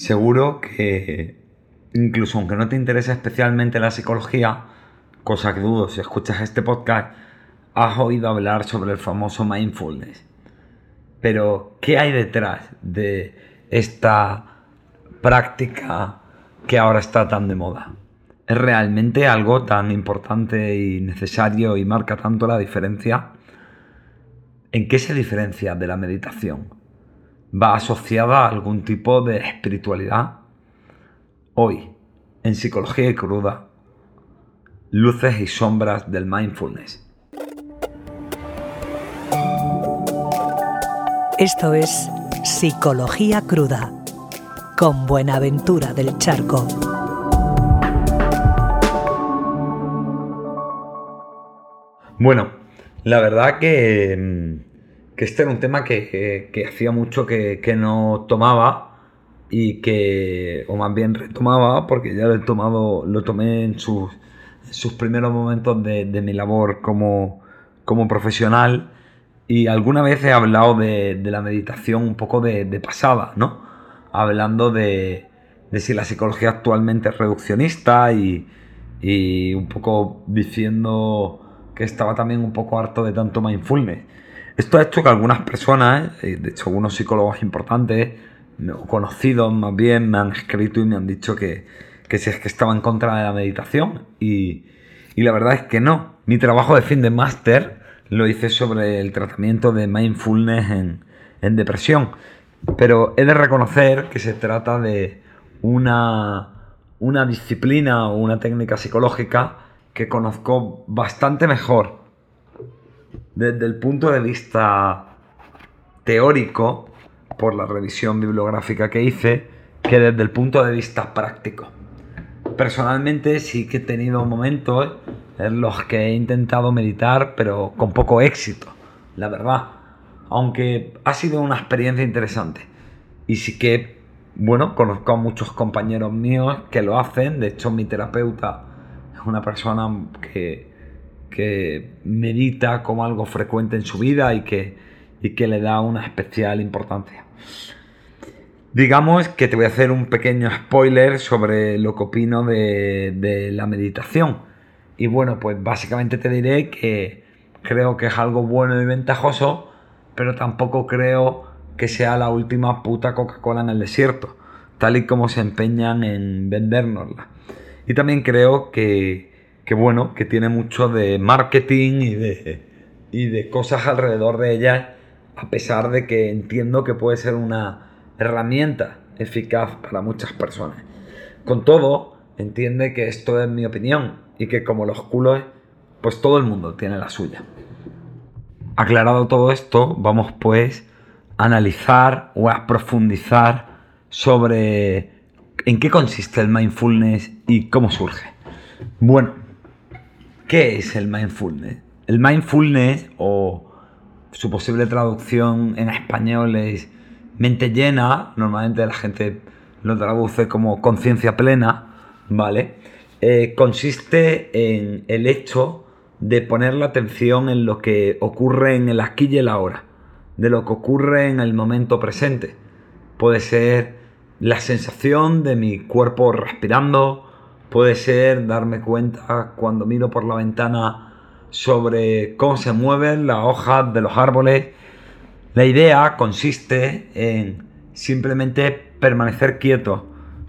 Seguro que incluso aunque no te interese especialmente la psicología, cosa que dudo si escuchas este podcast, has oído hablar sobre el famoso mindfulness. Pero, ¿qué hay detrás de esta práctica que ahora está tan de moda? ¿Es realmente algo tan importante y necesario y marca tanto la diferencia? ¿En qué se diferencia de la meditación? ¿Va asociada a algún tipo de espiritualidad? Hoy, en Psicología y Cruda, luces y sombras del mindfulness. Esto es Psicología Cruda, con Buenaventura del Charco. Bueno, la verdad que, mm, que este era un tema que, hacía mucho que, no tomaba y que, o más bien retomaba, porque ya lo he tomado, lo tomé en sus, sus primeros momentos de, mi labor como, como, profesional. Y alguna vez he hablado de, la meditación un poco de, pasada, ¿no? Hablando de, si la psicología actualmente es reduccionista y, y un poco diciendo que estaba también un poco harto de tanto mindfulness. Esto ha hecho que algunas personas, eh, de hecho algunos psicólogos importantes, conocidos más bien, me han escrito y me han dicho que, que si es que estaba en contra de la meditación. Y, y la verdad es que no. Mi trabajo de fin de máster lo hice sobre el tratamiento de mindfulness en, en depresión. Pero he de reconocer que se trata de una, una disciplina o una técnica psicológica que conozco bastante mejor desde el punto de vista teórico, por la revisión bibliográfica que hice, que desde el punto de vista práctico. Personalmente sí que he tenido momentos en los que he intentado meditar, pero con poco éxito, la verdad. Aunque ha sido una experiencia interesante. Y sí que, bueno, conozco a muchos compañeros míos que lo hacen. De hecho, mi terapeuta una persona que, que medita como algo frecuente en su vida y que, y que le da una especial importancia. Digamos que te voy a hacer un pequeño spoiler sobre lo que opino de, de, la meditación. Y bueno, pues básicamente te diré que creo que es algo bueno y ventajoso, pero tampoco creo que sea la última puta Coca-Cola en el desierto, tal y como se empeñan en vendérnosla. Y también creo que, bueno, que tiene mucho de marketing y de, y de cosas alrededor de ella, a pesar de que entiendo que puede ser una herramienta eficaz para muchas personas. Con todo, entiende que esto es mi opinión y que como los culos, pues todo el mundo tiene la suya. Aclarado todo esto, vamos pues a analizar o a profundizar sobre ¿En qué consiste el mindfulness y cómo surge? Bueno, ¿qué es el mindfulness? El mindfulness, o su posible traducción en español es mente llena, normalmente la gente lo traduce como conciencia plena, ¿vale? Eh, consiste en el hecho de poner la atención en lo que ocurre en el aquí y el ahora, de lo que ocurre en el momento presente. Puede ser la sensación de mi cuerpo respirando, puede ser darme cuenta cuando miro por la ventana sobre cómo se mueven las hojas de los árboles. La idea consiste en simplemente permanecer quieto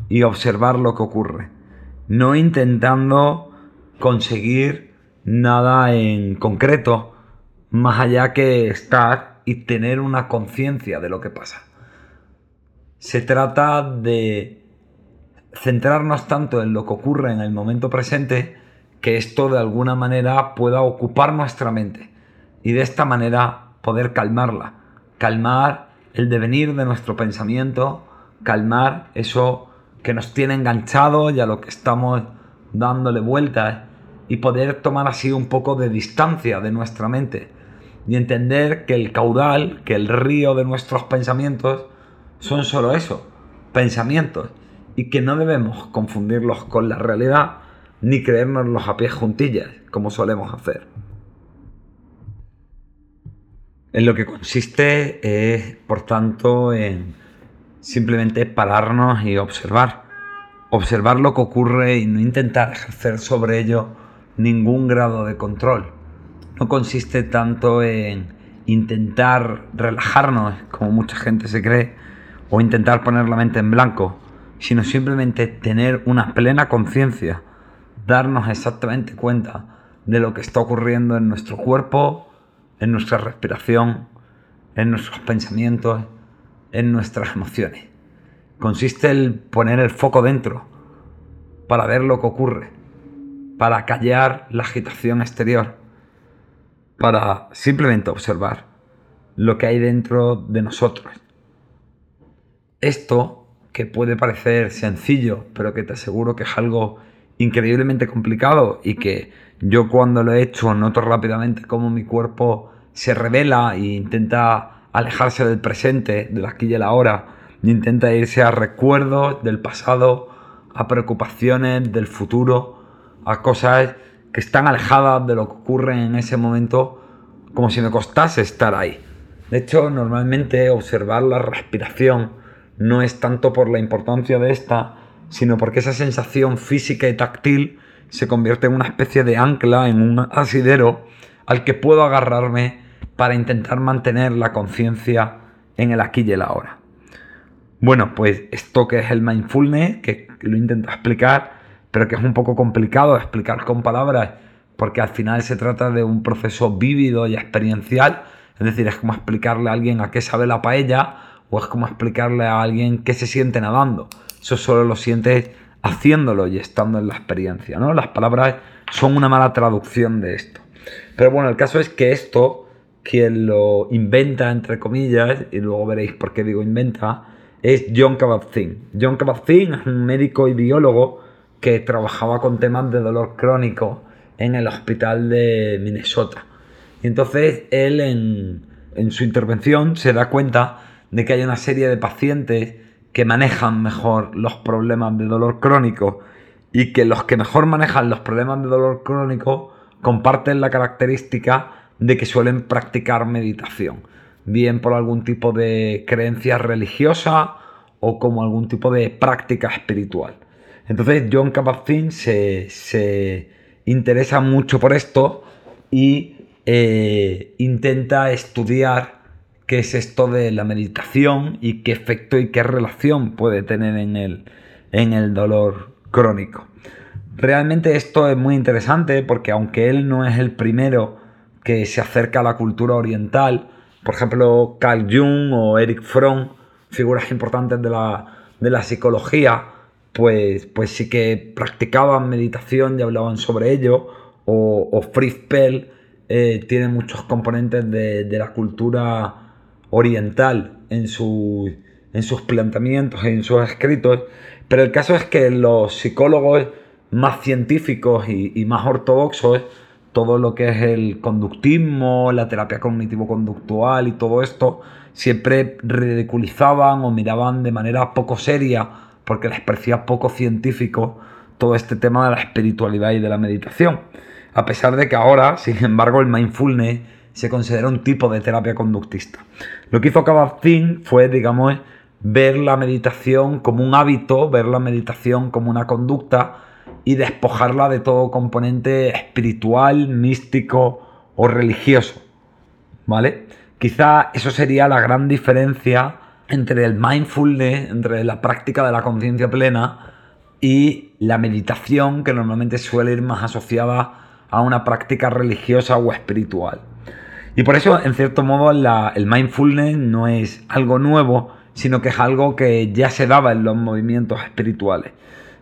y observar lo que ocurre, no intentando conseguir nada en concreto, más allá que estar y tener una conciencia de lo que pasa. Se trata de centrarnos tanto en lo que ocurre en el momento presente que esto de alguna manera pueda ocupar nuestra mente y de esta manera poder calmarla, calmar el devenir de nuestro pensamiento, calmar eso que nos tiene enganchado y a lo que estamos dándole vueltas y poder tomar así un poco de distancia de nuestra mente y entender que el caudal, que el río de nuestros pensamientos son solo eso, pensamientos, y que no debemos confundirlos con la realidad ni creérnoslos a pies juntillas, como solemos hacer. En lo que consiste es, por tanto, en simplemente pararnos y observar. Observar lo que ocurre y no intentar ejercer sobre ello ningún grado de control. No consiste tanto en intentar relajarnos, como mucha gente se cree, o intentar poner la mente en blanco, sino simplemente tener una plena conciencia, darnos exactamente cuenta de lo que está ocurriendo en nuestro cuerpo, en nuestra respiración, en nuestros pensamientos, en nuestras emociones. Consiste en poner el foco dentro para ver lo que ocurre, para callar la agitación exterior, para simplemente observar lo que hay dentro de nosotros. Esto, que puede parecer sencillo, pero que te aseguro que es algo increíblemente complicado y que yo cuando lo he hecho noto rápidamente cómo mi cuerpo se revela e intenta alejarse del presente, del aquí y el ahora, e intenta irse a recuerdos del pasado, a preocupaciones del futuro, a cosas que están alejadas de lo que ocurre en ese momento, como si me costase estar ahí. De hecho, normalmente observar la respiración no es tanto por la importancia de esta, sino porque esa sensación física y táctil se convierte en una especie de ancla, en un asidero al que puedo agarrarme para intentar mantener la conciencia en el aquí y el ahora. Bueno, pues esto que es el mindfulness, que lo intento explicar, pero que es un poco complicado explicar con palabras, porque al final se trata de un proceso vívido y experiencial, es decir, es como explicarle a alguien a qué sabe la paella o es como explicarle a alguien qué se siente nadando. Eso solo lo sientes haciéndolo y estando en la experiencia, ¿no? Las palabras son una mala traducción de esto. Pero bueno, el caso es que esto quien lo inventa, entre comillas, y luego veréis por qué digo inventa, es John Kabat-Zinn. John Kabat-Zinn es un médico y biólogo que trabajaba con temas de dolor crónico en el hospital de Minnesota. Y entonces él en, en su intervención se da cuenta de que hay una serie de pacientes que manejan mejor los problemas de dolor crónico y que los que mejor manejan los problemas de dolor crónico comparten la característica de que suelen practicar meditación, bien por algún tipo de creencia religiosa o como algún tipo de práctica espiritual. Entonces John Kabat-Zinn se, interesa mucho por esto y eh, intenta estudiar qué es esto de la meditación y qué efecto y qué relación puede tener en el, en el dolor crónico. Realmente esto es muy interesante porque aunque él no es el primero que se acerca a la cultura oriental. Por ejemplo, Carl Jung o Eric Fromm, figuras importantes de la, psicología, pues, pues sí que practicaban meditación y hablaban sobre ello. O, Fritz Pell eh, tiene muchos componentes de, la cultura oriental en, en sus planteamientos, en sus escritos. Pero el caso es que los psicólogos más científicos y, y más ortodoxos todo lo que es el conductismo, la terapia cognitivo-conductual y todo esto, siempre ridiculizaban o miraban de manera poco seria, porque les parecía poco científico todo este tema de la espiritualidad y de la meditación. A pesar de que ahora, sin embargo, el mindfulness se considera un tipo de terapia conductista. Lo que hizo Kabat-Zinn fue, digamos, ver la meditación como un hábito, ver la meditación como una conducta, y despojarla de todo componente espiritual, místico o religioso. ¿Vale? Quizá eso sería la gran diferencia entre el mindfulness, entre la práctica de la conciencia plena y la meditación que normalmente suele ir más asociada a una práctica religiosa o espiritual. Y por eso, en cierto modo, el mindfulness no es algo nuevo, sino que es algo que ya se daba en los movimientos espirituales.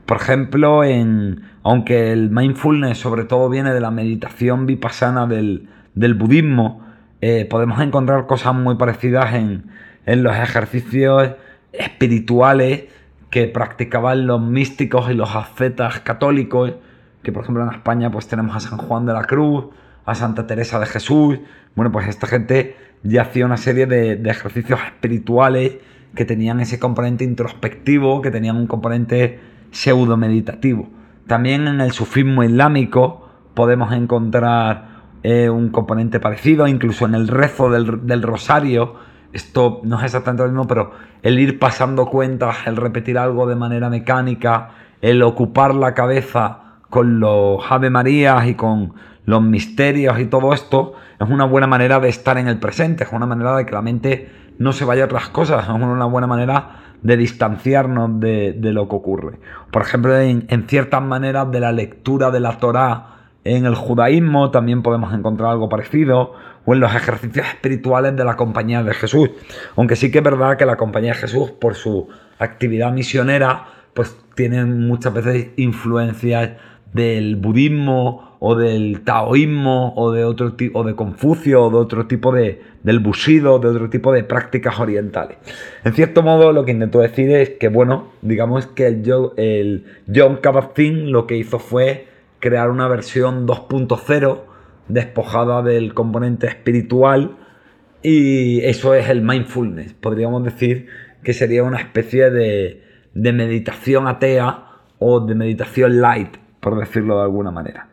Por ejemplo, en, aunque el mindfulness sobre todo viene de la meditación vipassana del, budismo, eh, podemos encontrar cosas muy parecidas en, los ejercicios espirituales que practicaban los místicos y los ascetas católicos, que por ejemplo en España pues tenemos a San Juan de la Cruz, a Santa Teresa de Jesús, bueno pues esta gente ya hacía una serie de, ejercicios espirituales que tenían ese componente introspectivo, que tenían un componente pseudo meditativo. También en el sufismo islámico podemos encontrar eh, un componente parecido, incluso en el rezo del, rosario, esto no es exactamente lo mismo, pero el ir pasando cuentas, el repetir algo de manera mecánica, el ocupar la cabeza con los Ave Marías y con los misterios y todo esto, es una buena manera de estar en el presente, es una manera de que la mente no se vaya a otras cosas, es una buena manera de distanciarnos de, lo que ocurre. Por ejemplo, en, en, ciertas maneras de la lectura de la Torá en el judaísmo también podemos encontrar algo parecido, o en los ejercicios espirituales de la Compañía de Jesús. Aunque sí que es verdad que la Compañía de Jesús, por su actividad misionera, pues tiene muchas veces influencias del budismo o del taoísmo o de otro tipo de Confucio o de otro tipo de del bushido, de otro tipo de prácticas orientales. En cierto modo lo que intento decir es que bueno, digamos que el, el John Kabat-Zinn lo que hizo fue crear una versión 2.0 despojada del componente espiritual y eso es el mindfulness. Podríamos decir que sería una especie de, de meditación atea o de meditación light, por decirlo de alguna manera.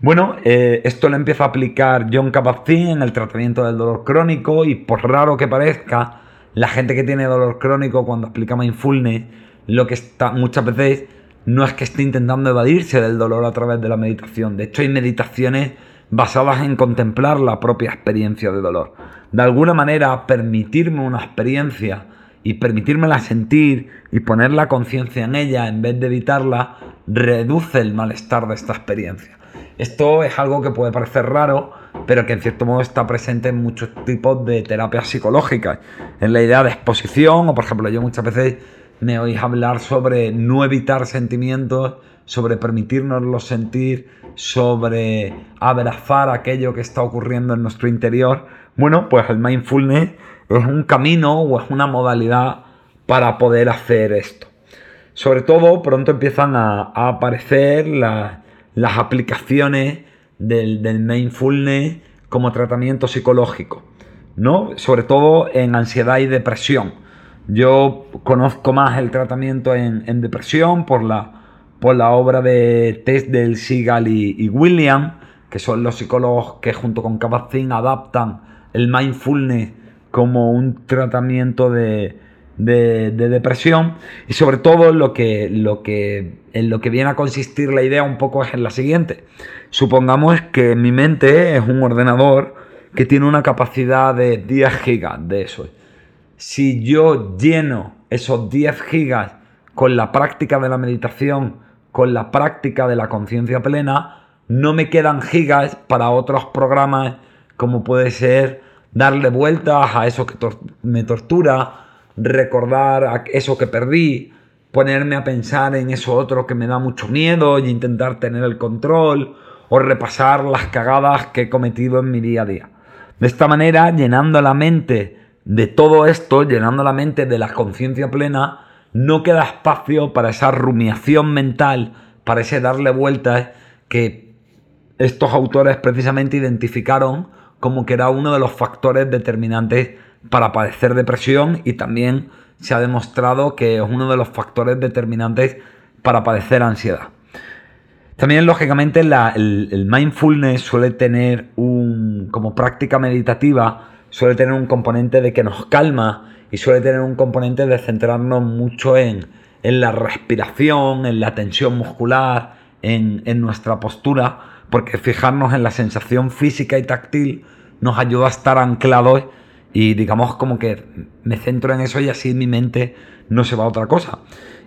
Bueno, eh, esto lo empieza a aplicar John Kabat-Zinn en el tratamiento del dolor crónico y por raro que parezca, la gente que tiene dolor crónico cuando aplica mindfulness, lo que está muchas veces no es que esté intentando evadirse del dolor a través de la meditación. De hecho, hay meditaciones basadas en contemplar la propia experiencia de dolor. De alguna manera, permitirme una experiencia y permitírmela sentir y poner la conciencia en ella en vez de evitarla, reduce el malestar de esta experiencia. Esto es algo que puede parecer raro, pero que en cierto modo está presente en muchos tipos de terapias psicológicas. En la idea de exposición, o por ejemplo, yo muchas veces me oís hablar sobre no evitar sentimientos, sobre permitirnoslos sentir, sobre abrazar aquello que está ocurriendo en nuestro interior. Bueno, pues el mindfulness es un camino o es una modalidad para poder hacer esto. Sobre todo, pronto empiezan a, aparecer las aplicaciones del, del, mindfulness como tratamiento psicológico, ¿no? Sobre todo en ansiedad y depresión. Yo conozco más el tratamiento en, depresión por la, por la obra de Tess del Seagal y, William, que son los psicólogos que junto con Kabat-Zinn adaptan el mindfulness como un tratamiento de, depresión y sobre todo lo que, lo que, en lo que viene a consistir la idea un poco es en la siguiente. Supongamos que mi mente es un ordenador que tiene una capacidad de 10 gigas de eso. Si yo lleno esos 10 gigas con la práctica de la meditación, con la práctica de la conciencia plena, no me quedan gigas para otros programas como puede ser darle vueltas a eso que me tortura, recordar a eso que perdí, ponerme a pensar en eso otro que me da mucho miedo y intentar tener el control o repasar las cagadas que he cometido en mi día a día. De esta manera, llenando la mente de todo esto, llenando la mente de la conciencia plena, no queda espacio para esa rumiación mental, para ese darle vueltas que estos autores precisamente identificaron como que era uno de los factores determinantes para padecer depresión y también se ha demostrado que es uno de los factores determinantes para padecer ansiedad. También, lógicamente, el, mindfulness suele tener un, como práctica meditativa, suele tener un componente de que nos calma y suele tener un componente de centrarnos mucho en, en la respiración, en la tensión muscular, en, en nuestra postura porque fijarnos en la sensación física y táctil nos ayuda a estar anclados y digamos como que me centro en eso y así mi mente no se va a otra cosa.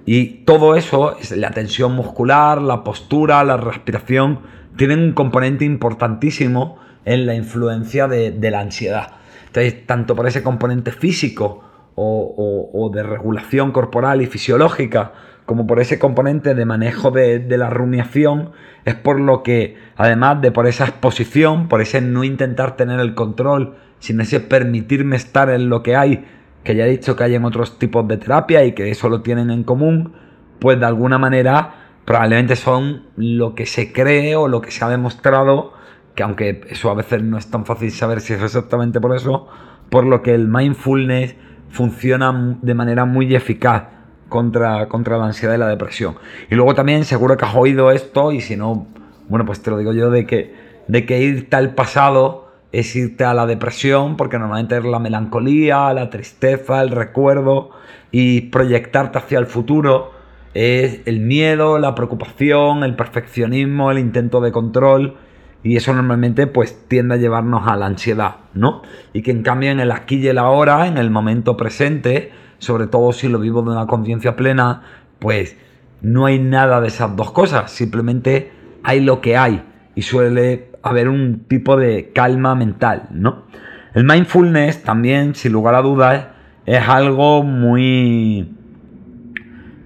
Y todo eso, la tensión muscular, la postura, la respiración, tienen un componente importantísimo en la influencia de, la ansiedad. Entonces, tanto por ese componente físico o, o de regulación corporal y fisiológica, como por ese componente de manejo de, la rumiación, es por lo que, además de por esa exposición, por ese no intentar tener el control, sino ese permitirme estar en lo que hay, que ya he dicho que hay en otros tipos de terapia y que eso lo tienen en común, pues de alguna manera probablemente son lo que se cree o lo que se ha demostrado, que aunque eso a veces no es tan fácil saber si es exactamente por eso, por lo que el mindfulness funciona de manera muy eficaz contra, contra la ansiedad y la depresión. Y luego también seguro que has oído esto y si no, bueno, pues te lo digo yo de que, de que irte al pasado es irte a la depresión, porque normalmente es la melancolía, la tristeza, el recuerdo, y proyectarte hacia el futuro es el miedo, la preocupación, el perfeccionismo, el intento de control, y eso normalmente pues tiende a llevarnos a la ansiedad, ¿no? Y que en cambio en el aquí y el ahora, en el momento presente, sobre todo si lo vivo de una conciencia plena, pues no hay nada de esas dos cosas, simplemente hay lo que hay y suele haber un tipo de calma mental, ¿no? El mindfulness también, sin lugar a dudas, es algo muy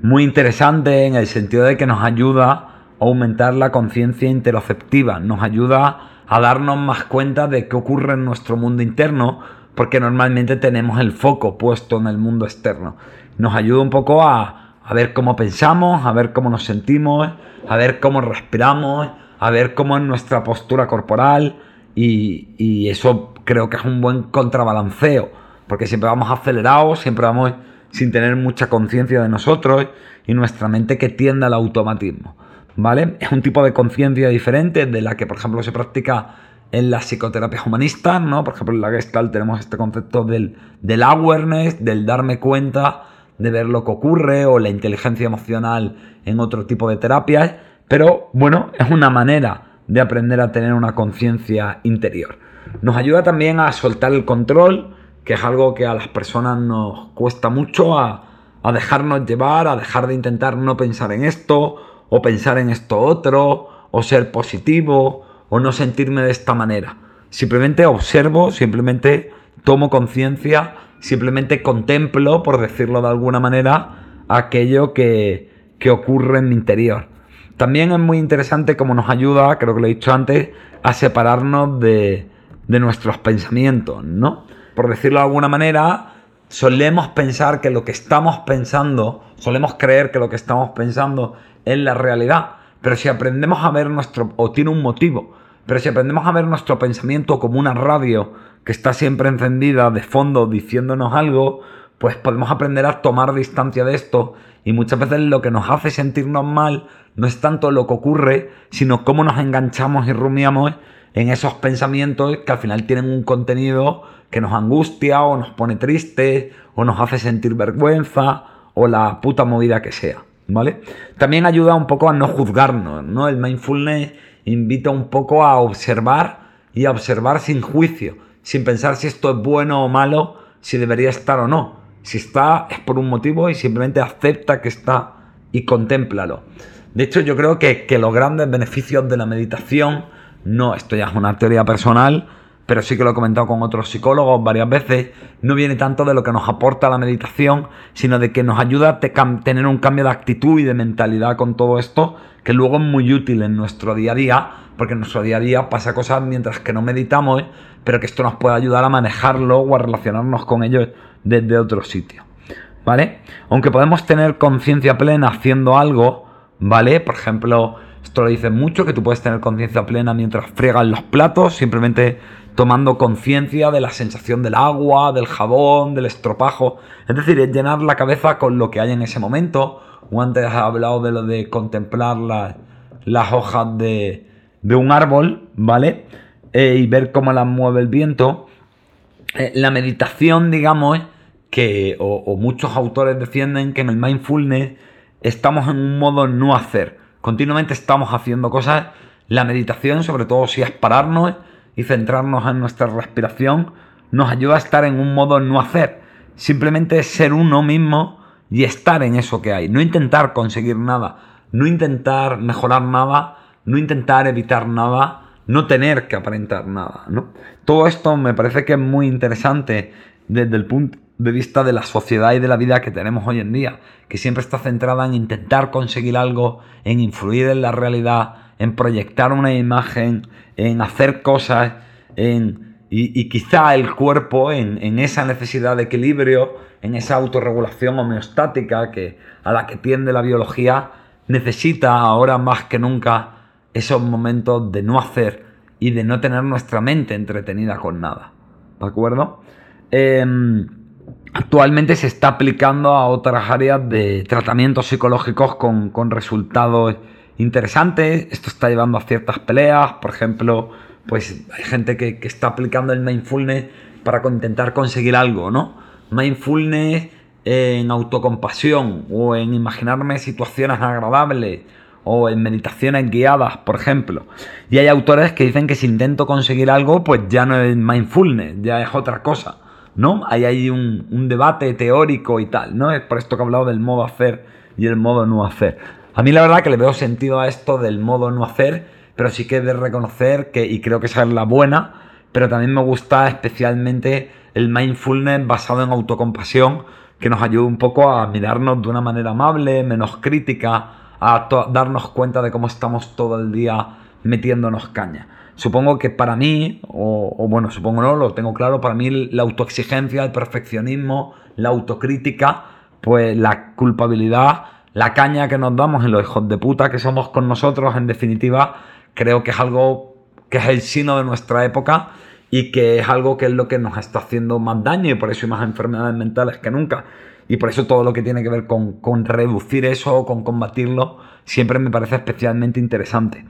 muy interesante en el sentido de que nos ayuda a aumentar la conciencia interoceptiva, nos ayuda a darnos más cuenta de qué ocurre en nuestro mundo interno, porque normalmente tenemos el foco puesto en el mundo externo. Nos ayuda un poco a, a ver cómo pensamos, a ver cómo nos sentimos, a ver cómo respiramos, a ver cómo es nuestra postura corporal y, eso creo que es un buen contrabalanceo, porque siempre vamos acelerados, siempre vamos sin tener mucha conciencia de nosotros y nuestra mente que tiende al automatismo. ¿Vale? Es un tipo de conciencia diferente de la que, por ejemplo, se practica en las psicoterapias humanistas, ¿no? Por ejemplo, en la Gestalt tenemos este concepto del, del awareness, del darme cuenta de ver lo que ocurre, o la inteligencia emocional en otro tipo de terapias. Pero bueno, es una manera de aprender a tener una conciencia interior. Nos ayuda también a soltar el control, que es algo que a las personas nos cuesta mucho, a, dejarnos llevar, a dejar de intentar no pensar en esto, o pensar en esto otro, o ser positivo, o no sentirme de esta manera. Simplemente observo, simplemente tomo conciencia, simplemente contemplo, por decirlo de alguna manera, aquello que, que ocurre en mi interior. También es muy interesante cómo nos ayuda, creo que lo he dicho antes, a separarnos de, nuestros pensamientos, ¿no? Por decirlo de alguna manera, solemos pensar que lo que estamos pensando, solemos creer que lo que estamos pensando es la realidad, pero si aprendemos a ver nuestro, o tiene un motivo, pero si aprendemos a ver nuestro pensamiento como una radio que está siempre encendida de fondo diciéndonos algo, pues podemos aprender a tomar distancia de esto y muchas veces lo que nos hace sentirnos mal no es tanto lo que ocurre, sino cómo nos enganchamos y rumiamos en esos pensamientos que al final tienen un contenido que nos angustia o nos pone triste o nos hace sentir vergüenza o la puta movida que sea, ¿vale? También ayuda un poco a no juzgarnos, ¿no? El mindfulness invita un poco a observar y a observar sin juicio, sin pensar si esto es bueno o malo, si debería estar o no. Si está es por un motivo y simplemente acepta que está y contémplalo. De hecho, yo creo que, los grandes beneficios de la meditación, no, esto ya es una teoría personal, pero sí que lo he comentado con otros psicólogos varias veces, no viene tanto de lo que nos aporta la meditación, sino de que nos ayuda a tener un cambio de actitud y de mentalidad con todo esto, que luego es muy útil en nuestro día a día, porque en nuestro día a día pasa cosas mientras que no meditamos, pero que esto nos puede ayudar a manejarlo o a relacionarnos con ellos desde otro sitio. ¿Vale? Aunque podemos tener conciencia plena haciendo algo, ¿vale? Por ejemplo, esto lo dicen mucho, que tú puedes tener conciencia plena mientras friegas los platos, simplemente tomando conciencia de la sensación del agua, del jabón, del estropajo. Es decir, es llenar la cabeza con lo que hay en ese momento. O antes has hablado de lo de contemplar las hojas de, un árbol, ¿vale? Eh, y ver cómo las mueve el viento. Eh, la meditación, digamos, que, o muchos autores defienden que en el mindfulness estamos en un modo no hacer. Continuamente estamos haciendo cosas. La meditación, sobre todo si es pararnos y centrarnos en nuestra respiración, nos ayuda a estar en un modo no hacer. Simplemente ser uno mismo y estar en eso que hay. No intentar conseguir nada, no intentar mejorar nada, no intentar evitar nada, no tener que aparentar nada. ¿no? Todo esto me parece que es muy interesante desde el punto de vista de la sociedad y de la vida que tenemos hoy en día, que siempre está centrada en intentar conseguir algo, en influir en la realidad, en proyectar una imagen, en hacer cosas, en, y, quizá el cuerpo en, esa necesidad de equilibrio, en esa autorregulación homeostática que, a la que tiende la biología, necesita ahora más que nunca esos momentos de no hacer y de no tener nuestra mente entretenida con nada. ¿De acuerdo? Em, actualmente se está aplicando a otras áreas de tratamientos psicológicos con, resultados interesantes. Esto está llevando a ciertas peleas, por ejemplo, pues hay gente que, está aplicando el mindfulness para intentar conseguir algo, ¿no? Mindfulness en autocompasión o en imaginarme situaciones agradables o en meditaciones guiadas, por ejemplo. Y hay autores que dicen que si intento conseguir algo, pues ya no es mindfulness, ya es otra cosa, ¿no? Hay ahí un, un debate teórico y tal, ¿no? Es por esto que he hablado del modo hacer y el modo no hacer. A mí la verdad que le veo sentido a esto del modo no hacer, pero sí que de reconocer que, y creo que esa es la buena, pero también me gusta especialmente el mindfulness basado en autocompasión, que nos ayuda un poco a mirarnos de una manera amable, menos crítica, a darnos cuenta de cómo estamos todo el día metiéndonos caña. Supongo que para mí, o, bueno, supongo no, lo tengo claro, para mí la autoexigencia, el perfeccionismo, la autocrítica, pues la culpabilidad, la caña que nos damos en los hijos de puta que somos con nosotros, en definitiva, creo que es algo que es el sino de nuestra época y que es algo que es lo que nos está haciendo más daño y por eso hay más enfermedades mentales que nunca. Y por eso todo lo que tiene que ver con, con reducir eso o con combatirlo siempre me parece especialmente interesante.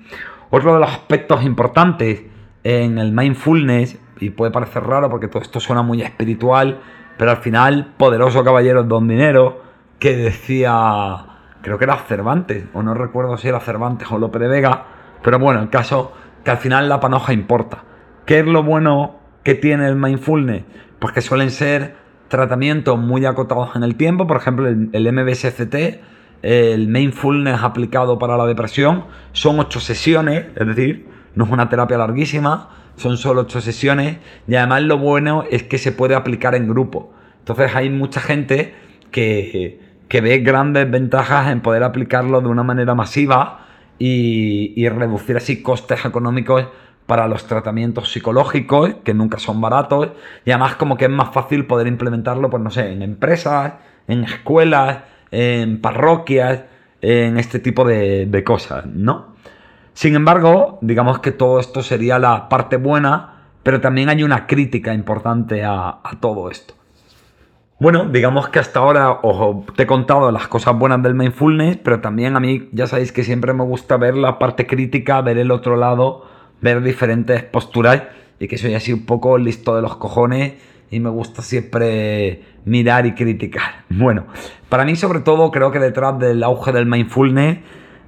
Otro de los aspectos importantes en el mindfulness, y puede parecer raro porque todo esto suena muy espiritual, pero al final, poderoso caballero don dinero, que decía, creo que era Cervantes, o no recuerdo si era Cervantes o Lope de Vega, pero bueno, el caso que al final la panoja importa. ¿Qué es lo bueno que tiene el mindfulness? Pues que suelen ser tratamientos muy acotados en el tiempo, por ejemplo el, MBSCT, el mindfulness aplicado para la depresión, son ocho sesiones, es decir, no es una terapia larguísima, son solo ocho sesiones y además lo bueno es que se puede aplicar en grupo. Entonces hay mucha gente que, que ve grandes ventajas en poder aplicarlo de una manera masiva y, y reducir así costes económicos para los tratamientos psicológicos, que nunca son baratos, y además como que es más fácil poder implementarlo, pues no sé, en empresas, en escuelas, en parroquias, en este tipo de, cosas, ¿no? Sin embargo, digamos que todo esto sería la parte buena, pero también hay una crítica importante a, a todo esto. Bueno, digamos que hasta ahora os he contado las cosas buenas del mindfulness, pero también a mí ya sabéis que siempre me gusta ver la parte crítica, ver el otro lado ver diferentes posturas y que soy así un poco listo de los cojones y me gusta siempre mirar y criticar. Bueno, para mí sobre todo creo que detrás del auge del mindfulness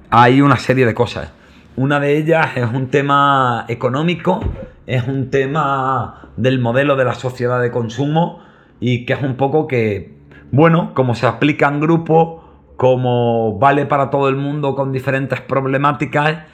hay una serie de cosas. Una de ellas es un tema económico, es un tema del modelo de la sociedad de consumo y que es un poco que, bueno, como se aplica en grupo, como vale para todo el mundo con diferentes problemáticas,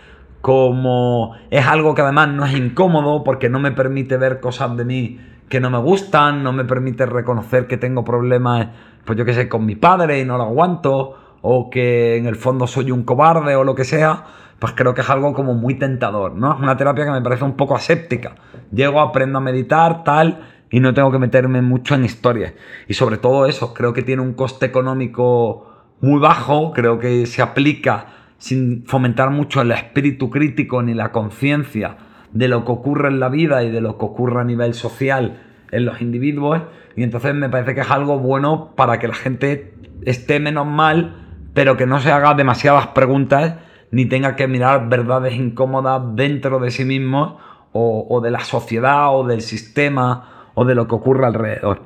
como es algo que además no es incómodo porque no me permite ver cosas de mí que no me gustan, no me permite reconocer que tengo problemas, pues yo qué sé, con mi padre y no lo aguanto, o que en el fondo soy un cobarde o lo que sea, pues creo que es algo como muy tentador, ¿no? Es una terapia que me parece un poco aséptica. Llego, aprendo a meditar, tal, y no tengo que meterme mucho en historias. Y sobre todo eso, creo que tiene un coste económico muy bajo, creo que se aplica sin fomentar mucho el espíritu crítico ni la conciencia de lo que ocurre en la vida y de lo que ocurre a nivel social en los individuos. Y entonces me parece que es algo bueno para que la gente esté menos mal, pero que no se haga demasiadas preguntas ni tenga que mirar verdades incómodas dentro de sí mismo o, de la sociedad o del sistema o de lo que ocurre alrededor.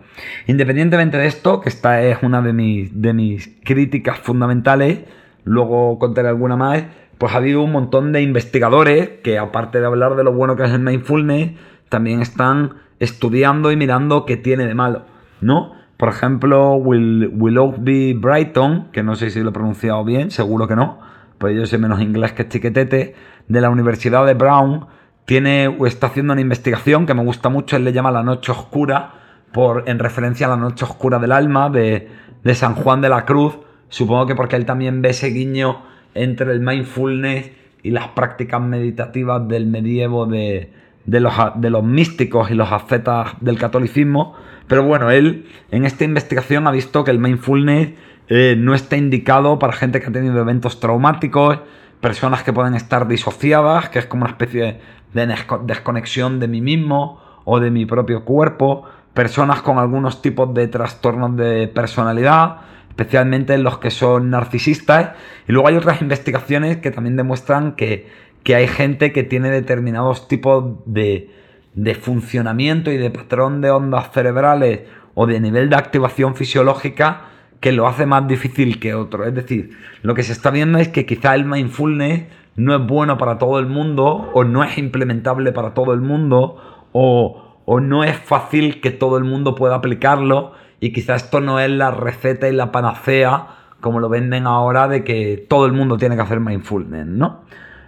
Independientemente de esto, que esta es una de mis, de mis críticas fundamentales, luego contaré alguna más, pues ha habido un montón de investigadores que aparte de hablar de lo bueno que es el mindfulness, también están estudiando y mirando qué tiene de malo, ¿no? Por ejemplo, Will, Willoughby Brighton, que no sé si lo he pronunciado bien, seguro que no, pues yo sé menos inglés que chiquetete, de la Universidad de Brown, tiene, está haciendo una investigación que me gusta mucho, él le llama La Noche Oscura, por, en referencia a la Noche Oscura del Alma de, San Juan de la Cruz, Supongo que porque él también ve ese guiño entre el mindfulness y las prácticas meditativas del medievo de, los, de los, místicos y los ascetas del catolicismo. Pero bueno, él en esta investigación ha visto que el mindfulness eh, no está indicado para gente que ha tenido eventos traumáticos, personas que pueden estar disociadas, que es como una especie de desconexión de mí mismo o de mi propio cuerpo, personas con algunos tipos de trastornos de personalidad, especialmente los que son narcisistas. Y luego hay otras investigaciones que también demuestran que, que hay gente que tiene determinados tipos de, de funcionamiento y de patrón de ondas cerebrales o de nivel de activación fisiológica que lo hace más difícil que otro. Es decir, lo que se está viendo es que quizá el mindfulness no es bueno para todo el mundo o no es implementable para todo el mundo o, o no es fácil que todo el mundo pueda aplicarlo y quizá esto no es la receta y la panacea como lo venden ahora de que todo el mundo tiene que hacer mindfulness, ¿no?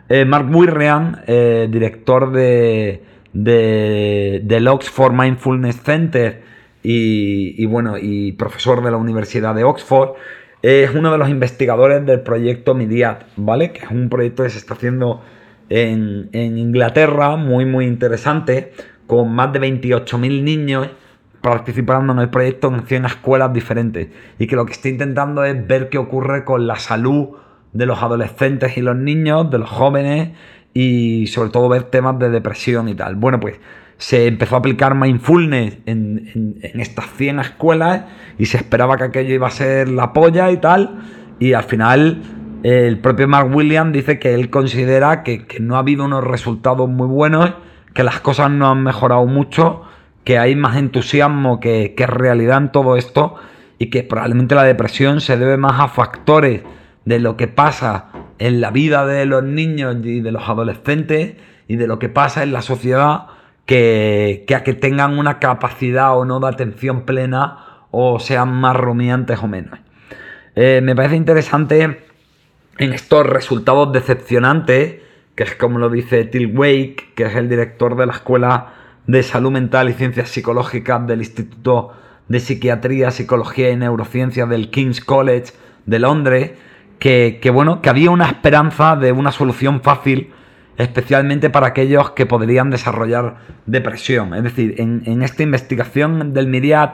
Eh, Mark Wirrian, eh, director de, de, del Oxford Mindfulness Center y, bueno, y profesor de la Universidad de Oxford, es uno de los investigadores del proyecto MIDIAT, ¿vale? Que es un proyecto que se está haciendo en, en Inglaterra, muy, muy interesante, con más de 28.000 niños participando en el proyecto en 100 escuelas diferentes y que lo que está intentando es ver qué ocurre con la salud de los adolescentes y los niños, de los jóvenes y sobre todo ver temas de depresión y tal. Bueno, pues se empezó a aplicar mindfulness en, estas 100 escuelas y se esperaba que aquello iba a ser la polla y tal. Y al final el propio Mark Williams dice que él considera que, que no ha habido unos resultados muy buenos, que las cosas no han mejorado mucho que hay más entusiasmo que, realidad en todo esto y que probablemente la depresión se debe más a factores de lo que pasa en la vida de los niños y de los adolescentes y de lo que pasa en la sociedad que, a que tengan una capacidad o no de atención plena o sean más rumiantes o menos. Eh, me parece interesante en estos resultados decepcionantes, que es como lo dice Till Wake, que es el director de la escuela de Salud Mental y Ciencias Psicológicas del Instituto de Psiquiatría, Psicología y Neurociencias del King's College de Londres, que, bueno, que había una esperanza de una solución fácil, especialmente para aquellos que podrían desarrollar depresión. Es decir, en, esta investigación del MIRIAD,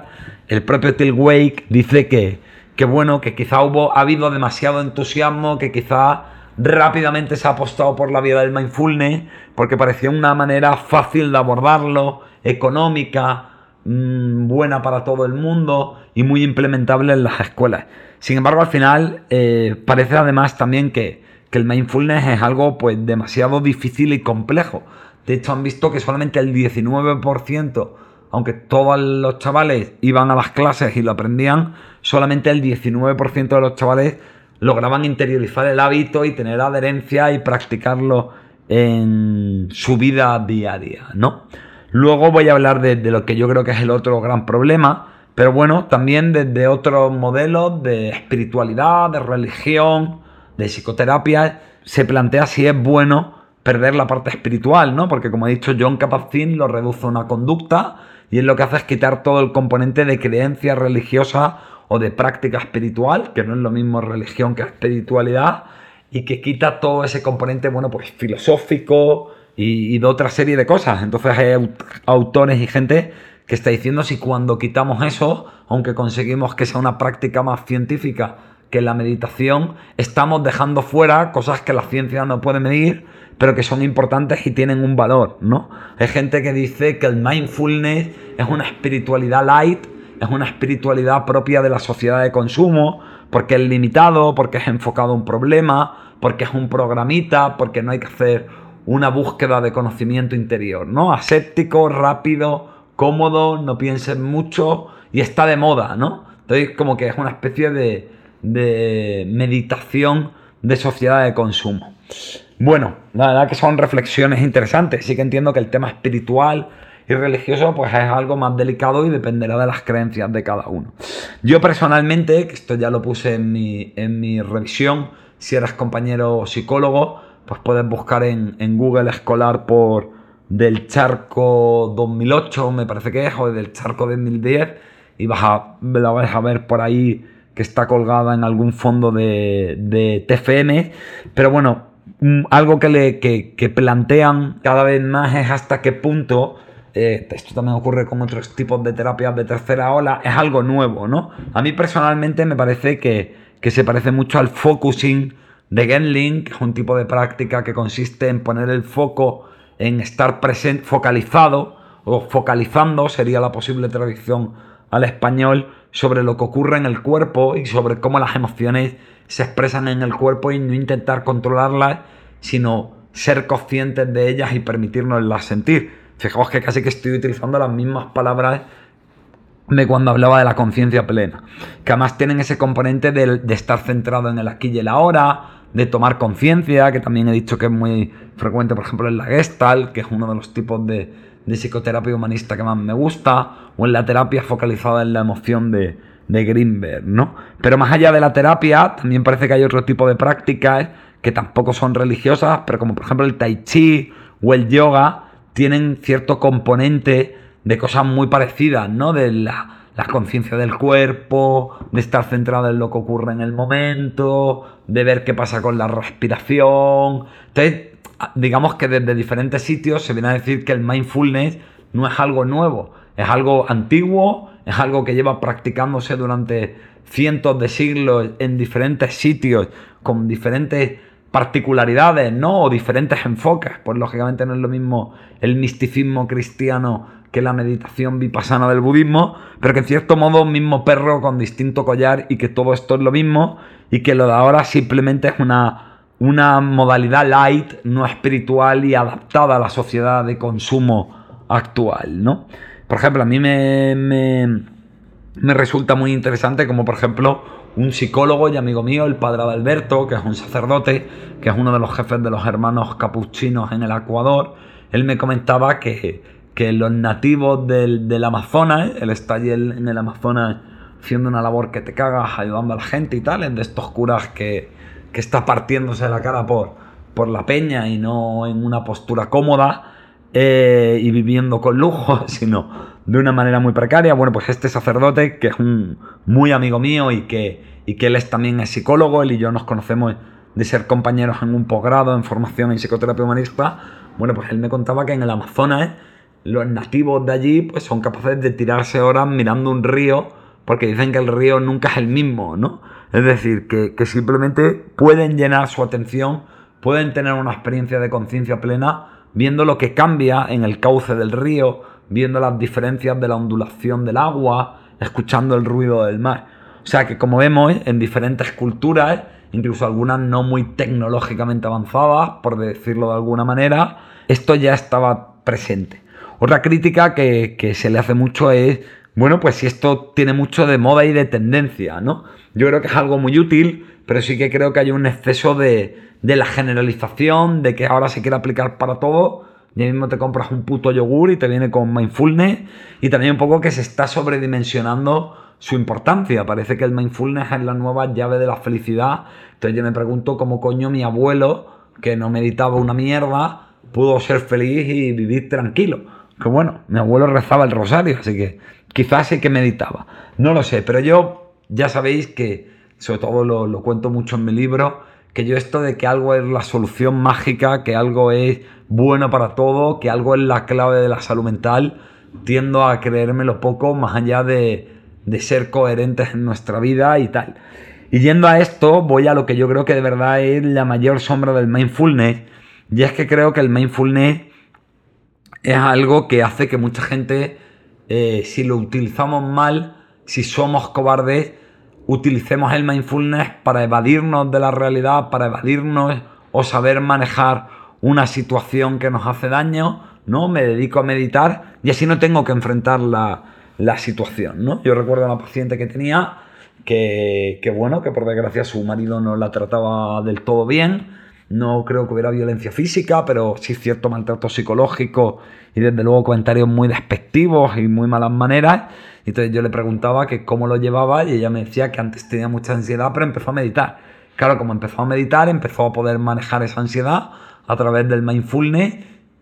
el propio Till Wake dice que, que bueno, que quizá hubo, ha habido demasiado entusiasmo, que quizá rápidamente se ha apostado por la vía del mindfulness porque parecía una manera fácil de abordarlo, económica, mm, buena para todo el mundo y muy implementable en las escuelas. Sin embargo, al final eh, parece además también que, el mindfulness es algo pues demasiado difícil y complejo. De hecho, han visto que solamente el 19%, aunque todos los chavales iban a las clases y lo aprendían, solamente el 19% de los chavales lograban interiorizar el hábito y tener adherencia y practicarlo en su vida diaria, ¿no? Luego voy a hablar de, lo que yo creo que es el otro gran problema, pero bueno, también desde otros modelos de espiritualidad, de religión, de psicoterapia, se plantea si es bueno perder la parte espiritual, ¿no? Porque como he dicho, John Kabat-Zinn lo reduce a una conducta y es lo que hace es quitar todo el componente de creencia religiosa o de práctica espiritual, que no es lo mismo religión que espiritualidad, y que quita todo ese componente, bueno, pues filosófico y, de otra serie de cosas. Entonces hay autores y gente que está diciendo si cuando quitamos eso, aunque conseguimos que sea una práctica más científica que la meditación, estamos dejando fuera cosas que la ciencia no puede medir, pero que son importantes y tienen un valor, ¿no? Hay gente que dice que el mindfulness es una espiritualidad light es una espiritualidad propia de la sociedad de consumo, porque es limitado, porque es enfocado a un problema, porque es un programita, porque no hay que hacer una búsqueda de conocimiento interior, ¿no? Aséptico, rápido, cómodo, no piensen mucho y está de moda, ¿no? Entonces como que es una especie de, de meditación de sociedad de consumo. Bueno, la verdad que son reflexiones interesantes, sí que entiendo que el tema espiritual y religioso, pues es algo más delicado y dependerá de las creencias de cada uno. Yo personalmente, que esto ya lo puse en mi, en mi revisión, si eres compañero psicólogo, pues puedes buscar en, Google escolar por del charco 2008, me parece que es, o del charco 2010, y vas a, la vais a ver por ahí que está colgada en algún fondo de, TFM. Pero bueno, mm, algo que, le, que, que plantean cada vez más es hasta qué punto eh, esto también ocurre con otros tipos de terapias de tercera ola, es algo nuevo, ¿no? A mí personalmente me parece que, se parece mucho al focusing de Genling, que es un tipo de práctica que consiste en poner el foco en estar presente, focalizado, o focalizando sería la posible traducción al español, sobre lo que ocurre en el cuerpo y sobre cómo las emociones se expresan en el cuerpo y no intentar controlarlas, sino ser conscientes de ellas y permitirnoslas sentir. Fijaos que casi que estoy utilizando las mismas palabras de cuando hablaba de la conciencia plena. Que además tienen ese componente de, de, estar centrado en el aquí y el ahora, de tomar conciencia, que también he dicho que es muy frecuente, por ejemplo, en la Gestalt, que es uno de los tipos de, de psicoterapia humanista que más me gusta, o en la terapia focalizada en la emoción de, de Greenberg, ¿no? Pero más allá de la terapia, también parece que hay otro tipo de prácticas que tampoco son religiosas, pero como por ejemplo el tai chi o el yoga, tienen cierto componente de cosas muy parecidas, ¿no? De la, conciencia del cuerpo, de estar centrado en lo que ocurre en el momento, de ver qué pasa con la respiración. Entonces, digamos que desde diferentes sitios se viene a decir que el mindfulness no es algo nuevo, es algo antiguo, es algo que lleva practicándose durante cientos de siglos en diferentes sitios, con diferentes particularidades, ¿no? O diferentes enfoques. Pues lógicamente no es lo mismo el misticismo cristiano que la meditación vipassana del budismo, pero que en cierto modo mismo perro con distinto collar y que todo esto es lo mismo y que lo de ahora simplemente es una, una modalidad light, no espiritual y adaptada a la sociedad de consumo actual, ¿no? Por ejemplo, a mí me, me, me resulta muy interesante como por ejemplo un psicólogo y amigo mío, el padre Alberto, que es un sacerdote, que es uno de los jefes de los hermanos capuchinos en el Ecuador, él me comentaba que, que los nativos del, Amazonas, él está allí en el Amazonas haciendo una labor que te cagas, ayudando a la gente y tal, es de estos curas que, que está partiéndose la cara por, por la peña y no en una postura cómoda eh, y viviendo con lujo, sino de una manera muy precaria. Bueno, pues este sacerdote, que es un muy amigo mío y que, y que él es, también es psicólogo, él y yo nos conocemos de ser compañeros en un posgrado en formación en psicoterapia humanista, bueno, pues él me contaba que en el Amazonas los nativos de allí pues son capaces de tirarse horas mirando un río porque dicen que el río nunca es el mismo, ¿no? Es decir, que, que simplemente pueden llenar su atención, pueden tener una experiencia de conciencia plena viendo lo que cambia en el cauce del río, viendo las diferencias de la ondulación del agua, escuchando el ruido del mar. O sea que como vemos en diferentes culturas, incluso algunas no muy tecnológicamente avanzadas, por decirlo de alguna manera, esto ya estaba presente. Otra crítica que, se le hace mucho es, bueno, pues si esto tiene mucho de moda y de tendencia, ¿no? Yo creo que es algo muy útil, pero sí que creo que hay un exceso de, de la generalización, de que ahora se quiere aplicar para todo. Ya mismo te compras un puto yogur y te viene con mindfulness. Y también un poco que se está sobredimensionando su importancia. Parece que el mindfulness es la nueva llave de la felicidad. Entonces yo me pregunto cómo coño mi abuelo, que no meditaba una mierda, pudo ser feliz y vivir tranquilo. Que bueno, mi abuelo rezaba el rosario, así que quizás sí que meditaba. No lo sé, pero yo ya sabéis que, sobre todo lo, lo cuento mucho en mi libro, que yo esto de que algo es la solución mágica, que algo es bueno para todo, que algo es la clave de la salud mental, tiendo a creérmelo poco más allá de, de ser coherentes en nuestra vida y tal. Y yendo a esto, voy a lo que yo creo que de verdad es la mayor sombra del mindfulness, y es que creo que el mindfulness es algo que hace que mucha gente, eh, si lo utilizamos mal, si somos cobardes, utilicemos el mindfulness para evadirnos de la realidad, para evadirnos o saber manejar una situación que nos hace daño, ¿no? Me dedico a meditar y así no tengo que enfrentar la, la situación, ¿no? Yo recuerdo a una paciente que tenía que, que, bueno, que por desgracia su marido no la trataba del todo bien, no creo que hubiera violencia física, pero sí cierto maltrato psicológico y desde luego comentarios muy despectivos y muy malas maneras. Entonces yo le preguntaba que cómo lo llevaba y ella me decía que antes tenía mucha ansiedad, pero empezó a meditar. Claro, como empezó a meditar, empezó a poder manejar esa ansiedad a través del mindfulness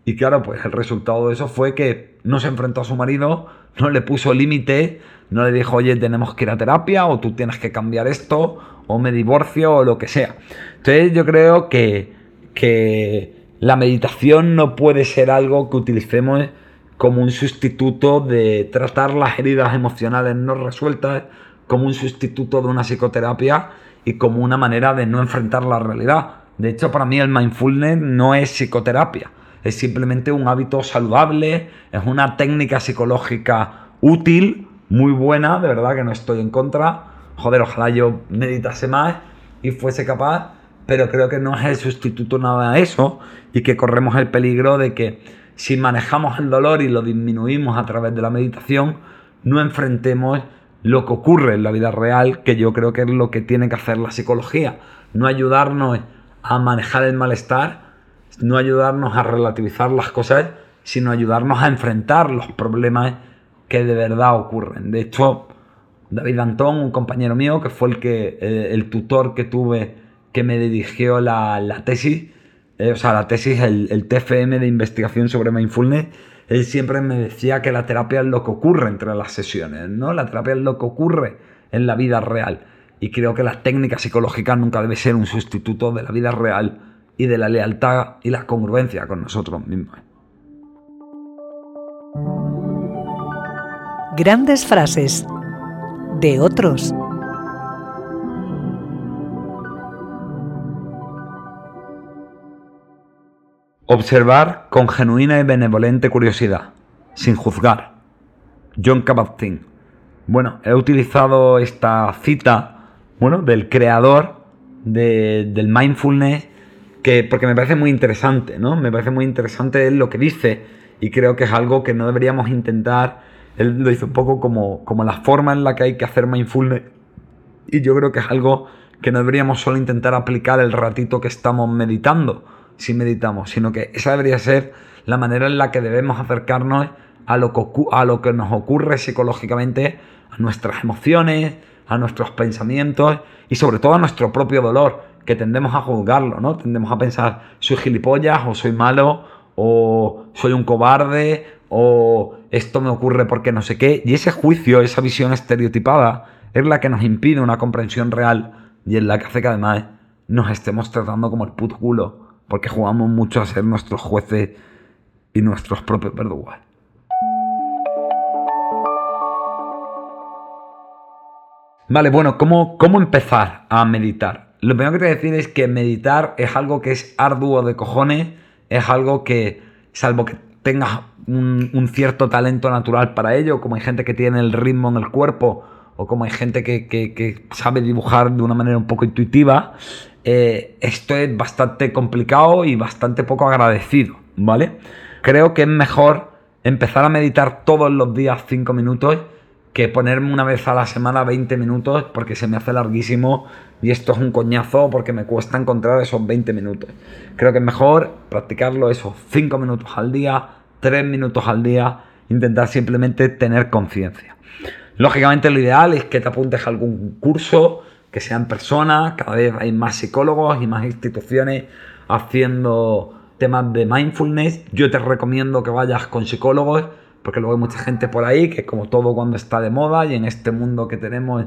y claro, pues el resultado de eso fue que no se enfrentó a su marido, no le puso límite, no le dijo, oye, tenemos que ir a terapia, o tú tienes que cambiar esto, o me divorcio, o lo que sea. Entonces yo creo que, que la meditación no puede ser algo que utilicemos como un sustituto de tratar las heridas emocionales no resueltas, como un sustituto de una psicoterapia y como una manera de no enfrentar la realidad. De hecho, para mí el mindfulness no es psicoterapia es simplemente un hábito saludable, es una técnica psicológica útil, muy buena, de verdad que no estoy en contra. Joder, ojalá yo meditase más y fuese capaz pero creo que no es el sustituto nada a eso y que corremos el peligro de que si manejamos el dolor y lo disminuimos a través de la meditación, no enfrentemos lo que ocurre en la vida real, que yo creo que es lo que tiene que hacer la psicología, no ayudarnos a manejar el malestar, no ayudarnos a relativizar las cosas, sino ayudarnos a enfrentar los problemas que de verdad ocurren. De hecho, David Antón, un compañero mío, que fue el, que, eh, el tutor que tuve que me dirigió la, tesis, eh, o sea, la tesis, el, el, TFM de investigación sobre mindfulness, él siempre me decía que la terapia es lo que ocurre entre las sesiones, ¿no? La terapia es lo que ocurre en la vida real. Y creo que la técnica psicológica nunca debe ser un sustituto de la vida real y de la lealtad y la congruencia con nosotros mismos. Grandes frases de otros. Observar con genuina y benevolente curiosidad, sin juzgar. John Kabat-Zinn. Bueno, he utilizado esta cita, bueno, del creador del mindfulness, que, porque me parece muy interesante, ¿no? Me parece muy interesante lo que dice y creo que es algo que no deberíamos intentar. Él lo dice un poco como, como la forma en la que hay que hacer mindfulness. Y yo creo que es algo que no deberíamos solo intentar aplicar el ratito que estamos meditando, si meditamos, sino que esa debería ser la manera en la que debemos acercarnos a lo que, a lo que nos ocurre psicológicamente, a nuestras emociones, a nuestros pensamientos y sobre todo a nuestro propio dolor, que tendemos a juzgarlo, ¿no? Tendemos a pensar, soy gilipollas o soy malo o soy un cobarde o esto me ocurre porque no sé qué. Y ese juicio, esa visión estereotipada es la que nos impide una comprensión real y es la que hace que además nos estemos tratando como el puto culo porque jugamos mucho a ser nuestros jueces y nuestros propios verdugos. Vale, bueno, ¿cómo, ¿cómo empezar a meditar? Lo primero que te voy a decir es que meditar es algo que es arduo de cojones, es algo que, salvo que tengas un, cierto talento natural para ello, como hay gente que tiene el ritmo en el cuerpo, o como hay gente que, sabe dibujar de una manera un poco intuitiva, eh, esto es bastante complicado y bastante poco agradecido, ¿vale? Creo que es mejor empezar a meditar todos los días 5 minutos que ponerme una vez a la semana 20 minutos porque se me hace larguísimo y esto es un coñazo porque me cuesta encontrar esos 20 minutos. Creo que es mejor practicarlo esos 5 minutos al día, 3 minutos al día, intentar simplemente tener conciencia. Lógicamente lo ideal es que te apuntes a algún curso, que sean personas, cada vez hay más psicólogos y más instituciones haciendo temas de mindfulness. Yo te recomiendo que vayas con psicólogos, porque luego hay mucha gente por ahí que como todo cuando está de moda y en este mundo que tenemos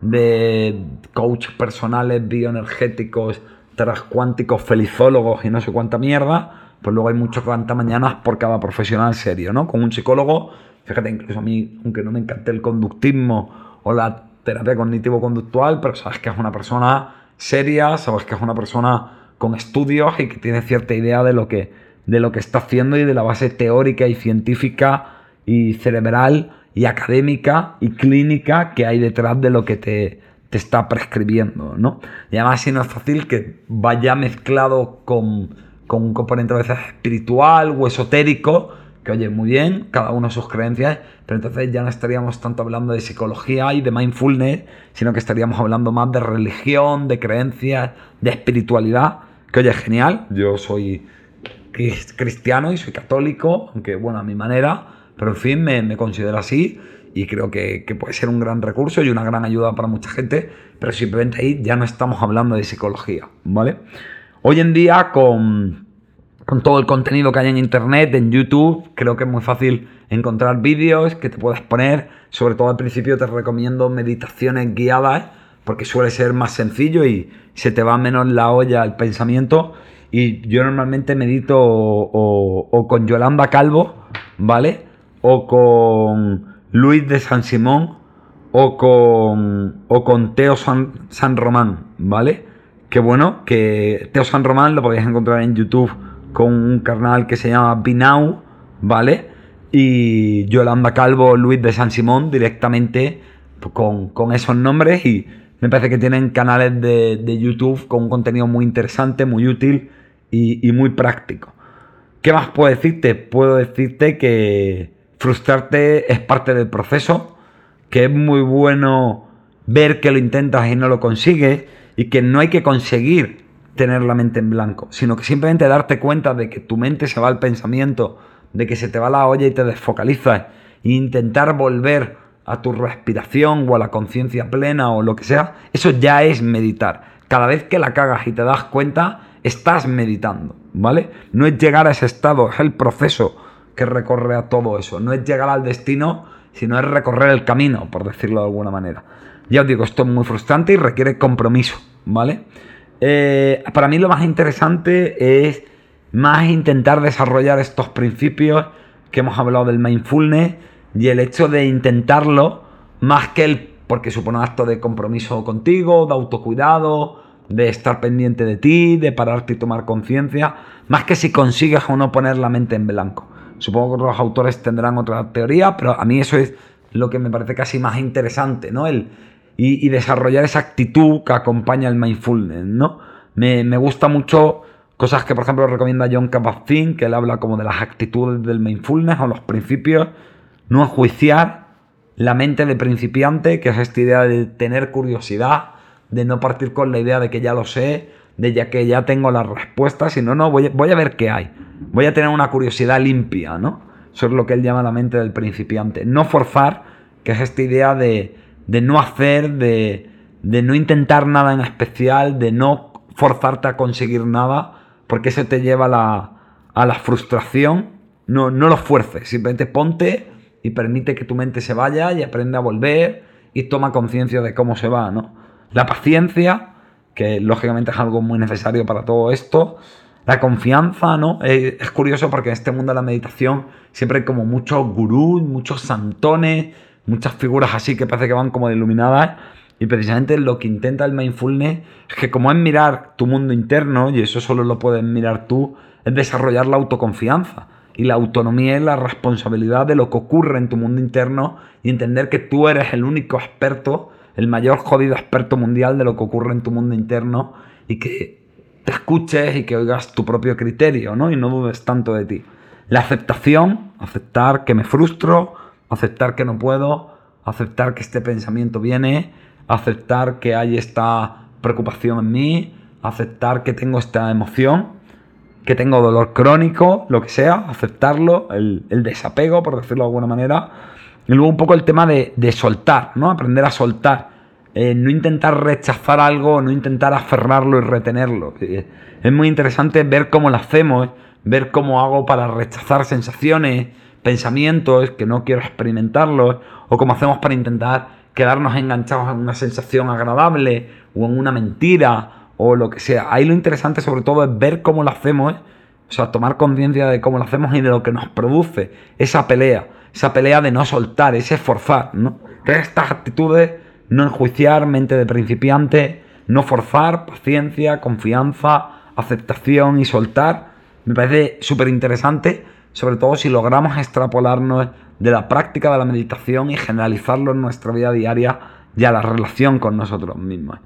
de coaches personales, bioenergéticos, transcuánticos, felizólogos y no sé cuánta mierda, pues luego hay muchos mañanas por cada profesional serio, ¿no? Con un psicólogo, fíjate, incluso a mí, aunque no me encante el conductismo o la terapia cognitivo-conductual, pero sabes que es una persona seria, sabes que es una persona con estudios y que tiene cierta idea de lo que, de lo que está haciendo y de la base teórica y científica y cerebral y académica y clínica que hay detrás de lo que te, te está prescribiendo, ¿no? Y además si no es fácil que vaya mezclado con, con un componente a veces espiritual o esotérico, que oye, muy bien, cada uno sus creencias, pero entonces ya no estaríamos tanto hablando de psicología y de mindfulness, sino que estaríamos hablando más de religión, de creencias, de espiritualidad, que oye, genial, yo soy cristiano y soy católico, aunque bueno, a mi manera, pero en fin, me, considero así y creo que, que, puede ser un gran recurso y una gran ayuda para mucha gente, pero simplemente ahí ya no estamos hablando de psicología, ¿vale? Hoy en día con con todo el contenido que hay en internet, en YouTube. Creo que es muy fácil encontrar vídeos que te puedas poner. Sobre todo al principio te recomiendo meditaciones guiadas porque suele ser más sencillo y se te va menos la olla el pensamiento. Y yo normalmente medito o, con Yolanda Calvo, ¿vale? O con Luis de San Simón o con, o con Teo San, San Román, ¿vale? Que bueno, que Teo San Román lo podéis encontrar en YouTube con un carnal que se llama Binau, ¿vale? Y Yolanda Calvo, Luis de San Simón, directamente con, esos nombres y me parece que tienen canales de, YouTube con un contenido muy interesante, muy útil y muy práctico. ¿Qué más puedo decirte? Puedo decirte que frustrarte es parte del proceso, que es muy bueno ver que lo intentas y no lo consigues y que no hay que conseguir tener la mente en blanco, sino que simplemente darte cuenta de que tu mente se va al pensamiento, de que se te va la olla y te desfocalizas e intentar volver a tu respiración o a la conciencia plena o lo que sea, eso ya es meditar. Cada vez que la cagas y te das cuenta, estás meditando, ¿vale? No es llegar a ese estado, es el proceso que recorre a todo eso. No es llegar al destino, sino es recorrer el camino, por decirlo de alguna manera. Ya os digo, esto es muy frustrante y requiere compromiso, ¿vale? Eh, para mí lo más interesante es más intentar desarrollar estos principios que hemos hablado del mindfulness y el hecho de intentarlo más que el porque supone un acto de compromiso contigo, de autocuidado, de estar pendiente de ti, de pararte y tomar conciencia, más que si consigues o no poner la mente en blanco. Supongo que los autores tendrán otra teoría, pero a mí eso es lo que me parece casi más interesante, ¿no? El, y, desarrollar esa actitud que acompaña el mindfulness, ¿no? Me, me gusta mucho cosas que, por ejemplo, recomienda John Kabat-Zinn, que él habla como de las actitudes del mindfulness o los principios, no enjuiciar la mente de principiante, que es esta idea de tener curiosidad, de no partir con la idea de que ya lo sé, de ya que ya tengo las respuestas, sino no, voy, voy a ver qué hay. Voy a tener una curiosidad limpia, ¿no? Eso es lo que él llama la mente del principiante. No forzar, que es esta idea de de no hacer, de, de no intentar nada en especial, de no forzarte a conseguir nada, porque eso te lleva a la, a la frustración. No, no lo fuerces, simplemente ponte y permite que tu mente se vaya y aprende a volver y toma conciencia de cómo se va, ¿no? La paciencia, que lógicamente es algo muy necesario para todo esto. La confianza, ¿no? Es, curioso porque en este mundo de la meditación siempre hay como muchos gurús, muchos santones, muchas figuras así que parece que van como iluminadas. Y precisamente lo que intenta el mindfulness es que como es mirar tu mundo interno, y eso solo lo puedes mirar tú, es desarrollar la autoconfianza. Y la autonomía es la responsabilidad de lo que ocurre en tu mundo interno y entender que tú eres el único experto, el mayor jodido experto mundial de lo que ocurre en tu mundo interno y que te escuches y que oigas tu propio criterio, ¿no? Y no dudes tanto de ti. La aceptación, aceptar que me frustro, aceptar que no puedo, aceptar que este pensamiento viene, aceptar que hay esta preocupación en mí, aceptar que tengo esta emoción, que tengo dolor crónico, lo que sea, aceptarlo, el, desapego, por decirlo de alguna manera. Y luego un poco el tema de, soltar, ¿no? Aprender a soltar. Eh, no intentar rechazar algo, no intentar aferrarlo y retenerlo. Es muy interesante ver cómo lo hacemos, ver cómo hago para rechazar sensaciones, pensamientos que no quiero experimentarlos, o como hacemos para intentar quedarnos enganchados en una sensación agradable o en una mentira o lo que sea. Ahí lo interesante sobre todo es ver cómo lo hacemos, o sea, tomar conciencia de cómo lo hacemos y de lo que nos produce esa pelea, esa pelea de no soltar, ese forzar, ¿no? estas actitudes, no enjuiciar, mente de principiante, no forzar, paciencia, confianza, aceptación y soltar, me parece súper interesante sobre todo si logramos extrapolarnos de la práctica de la meditación y generalizarlo en nuestra vida diaria y a la relación con nosotros mismos.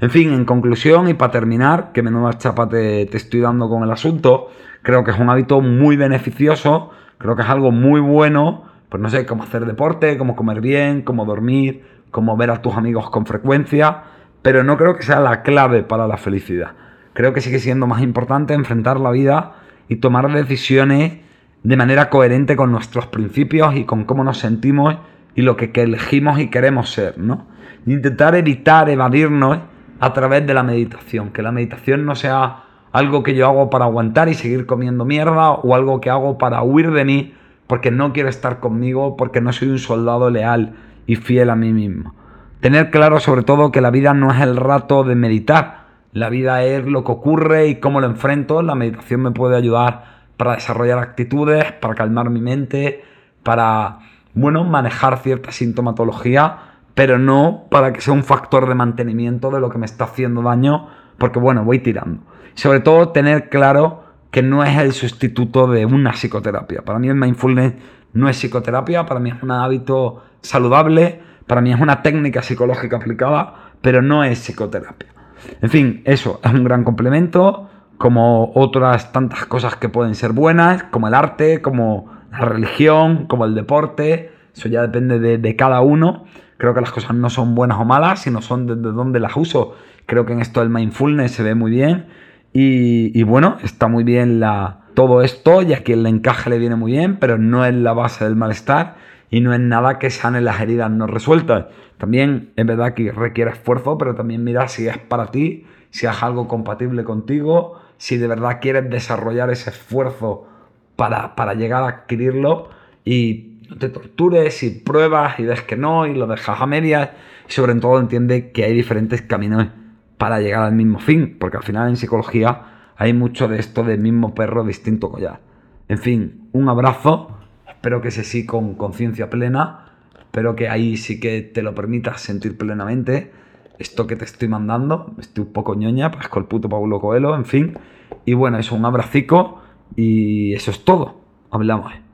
En fin, en conclusión y para terminar, que menuda chapa te, te estoy dando con el asunto, creo que es un hábito muy beneficioso, creo que es algo muy bueno, pues no sé, cómo hacer deporte, cómo comer bien, cómo dormir, cómo ver a tus amigos con frecuencia, pero no creo que sea la clave para la felicidad. Creo que sigue siendo más importante enfrentar la vida y tomar decisiones de manera coherente con nuestros principios y con cómo nos sentimos y lo que, elegimos y queremos ser, ¿no? intentar evitar evadirnos a través de la meditación, que la meditación no sea algo que yo hago para aguantar y seguir comiendo mierda o algo que hago para huir de mí porque no quiero estar conmigo, porque no soy un soldado leal y fiel a mí mismo. Tener claro sobre todo que la vida no es el rato de meditar, la vida es lo que ocurre y cómo lo enfrento, la meditación me puede ayudar para desarrollar actitudes, para calmar mi mente, para, bueno, manejar cierta sintomatología, pero no para que sea un factor de mantenimiento de lo que me está haciendo daño, porque, bueno, voy tirando. Sobre todo tener claro que no es el sustituto de una psicoterapia. Para mí el mindfulness no es psicoterapia, para mí es un hábito saludable, para mí es una técnica psicológica aplicada, pero no es psicoterapia. En fin, eso es un gran complemento, como otras tantas cosas que pueden ser buenas, como el arte, como la religión, como el deporte, eso ya depende de, cada uno. Creo que las cosas no son buenas o malas, sino son desde dónde las uso. Creo que en esto el mindfulness se ve muy bien. Y, bueno, está muy bien la, todo esto y a quien le encaje le viene muy bien, pero no es la base del malestar y no es nada que sane las heridas no resueltas. También es verdad que requiere esfuerzo, pero también mira si es para ti, si es algo compatible contigo, si de verdad quieres desarrollar ese esfuerzo para, para llegar a adquirirlo. Y no te tortures y pruebas y ves que no y lo dejas a medias. Y sobre todo entiende que hay diferentes caminos para llegar al mismo fin, porque al final en psicología hay mucho de esto del mismo perro, distinto collar. En fin, un abrazo, espero que sea sí con conciencia plena, espero que ahí sí que te lo permitas sentir plenamente esto que te estoy mandando, estoy un poco ñoña, con el puto Paulo Coelho, en fin. Y bueno, eso, un abracico y eso es todo. Hablamos.